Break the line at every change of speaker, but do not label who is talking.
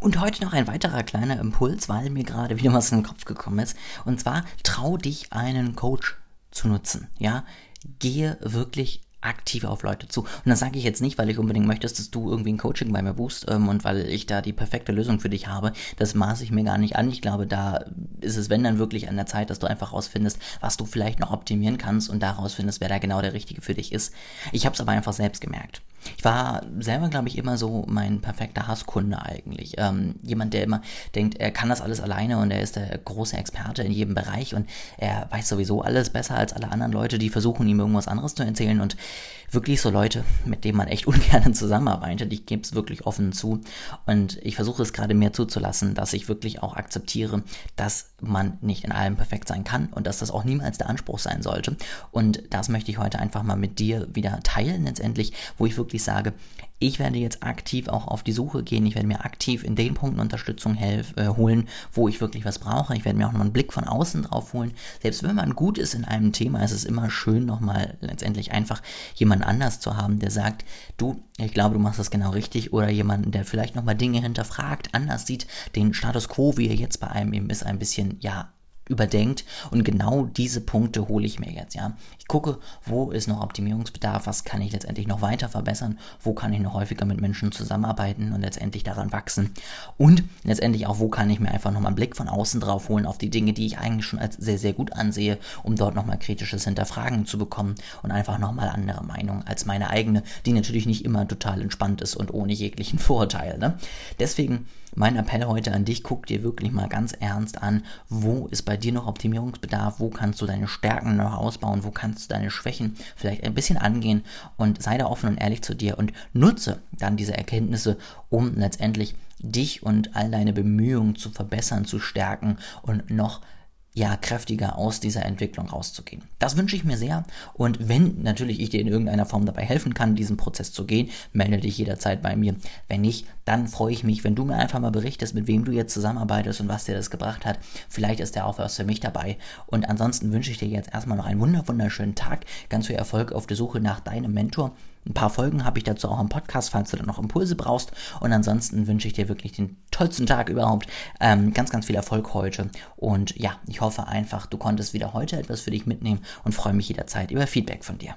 Und heute noch ein weiterer kleiner Impuls, weil mir gerade wieder was in den Kopf gekommen ist. Und zwar, trau dich einen Coach zu nutzen. Ja, gehe wirklich aktiv auf Leute zu. Und das sage ich jetzt nicht, weil ich unbedingt möchte, dass du irgendwie ein Coaching bei mir buchst ähm, und weil ich da die perfekte Lösung für dich habe. Das maße ich mir gar nicht an. Ich glaube, da ist es, wenn dann wirklich an der Zeit, dass du einfach rausfindest, was du vielleicht noch optimieren kannst und daraus findest, wer da genau der Richtige für dich ist. Ich habe es aber einfach selbst gemerkt. Ich war selber, glaube ich, immer so mein perfekter Hasskunde eigentlich. Ähm, jemand, der immer denkt, er kann das alles alleine und er ist der große Experte in jedem Bereich und er weiß sowieso alles besser als alle anderen Leute, die versuchen, ihm irgendwas anderes zu erzählen und wirklich so Leute, mit denen man echt ungern zusammenarbeitet. Ich gebe es wirklich offen zu und ich versuche es gerade mehr zuzulassen, dass ich wirklich auch akzeptiere, dass man nicht in allem perfekt sein kann und dass das auch niemals der Anspruch sein sollte. Und das möchte ich heute einfach mal mit dir wieder teilen letztendlich, wo ich wirklich sage, ich werde jetzt aktiv auch auf die Suche gehen. Ich werde mir aktiv in den Punkten Unterstützung helf, äh, holen, wo ich wirklich was brauche. Ich werde mir auch noch einen Blick von außen drauf holen. Selbst wenn man gut ist in einem Thema, ist es immer schön, nochmal letztendlich einfach jemand anders zu haben, der sagt, du, ich glaube, du machst das genau richtig. Oder jemanden, der vielleicht nochmal Dinge hinterfragt, anders sieht, den Status quo, wie er jetzt bei einem eben ist, ein bisschen, ja, überdenkt. Und genau diese Punkte hole ich mir jetzt, ja. Ich gucke, wo ist noch Optimierungsbedarf, was kann ich letztendlich noch weiter verbessern, wo kann ich noch häufiger mit Menschen zusammenarbeiten und letztendlich daran wachsen. Und letztendlich auch, wo kann ich mir einfach nochmal einen Blick von außen drauf holen auf die Dinge, die ich eigentlich schon als sehr, sehr gut ansehe, um dort nochmal kritisches Hinterfragen zu bekommen und einfach nochmal andere Meinungen als meine eigene, die natürlich nicht immer total entspannt ist und ohne jeglichen Vorurteil. Ne? Deswegen mein Appell heute an dich, guck dir wirklich mal ganz ernst an, wo ist bei dir noch Optimierungsbedarf, wo kannst du deine Stärken noch ausbauen, wo kannst du deine Schwächen vielleicht ein bisschen angehen? Und sei da offen und ehrlich zu dir und nutze dann diese Erkenntnisse, um letztendlich dich und all deine Bemühungen zu verbessern, zu stärken und noch ja, kräftiger aus dieser Entwicklung rauszugehen. Das wünsche ich mir sehr. Und wenn natürlich ich dir in irgendeiner Form dabei helfen kann, diesen Prozess zu gehen, melde dich jederzeit bei mir. Wenn nicht, dann freue ich mich, wenn du mir einfach mal berichtest, mit wem du jetzt zusammenarbeitest und was dir das gebracht hat. Vielleicht ist der auch was für mich dabei. Und ansonsten wünsche ich dir jetzt erstmal noch einen wunderschönen Tag. Ganz viel Erfolg auf der Suche nach deinem Mentor. Ein paar Folgen habe ich dazu auch im Podcast, falls du dann noch Impulse brauchst. Und ansonsten wünsche ich dir wirklich den tollsten Tag überhaupt. Ähm, ganz, ganz viel Erfolg heute. Und ja, ich hoffe einfach, du konntest wieder heute etwas für dich mitnehmen und freue mich jederzeit über Feedback von dir.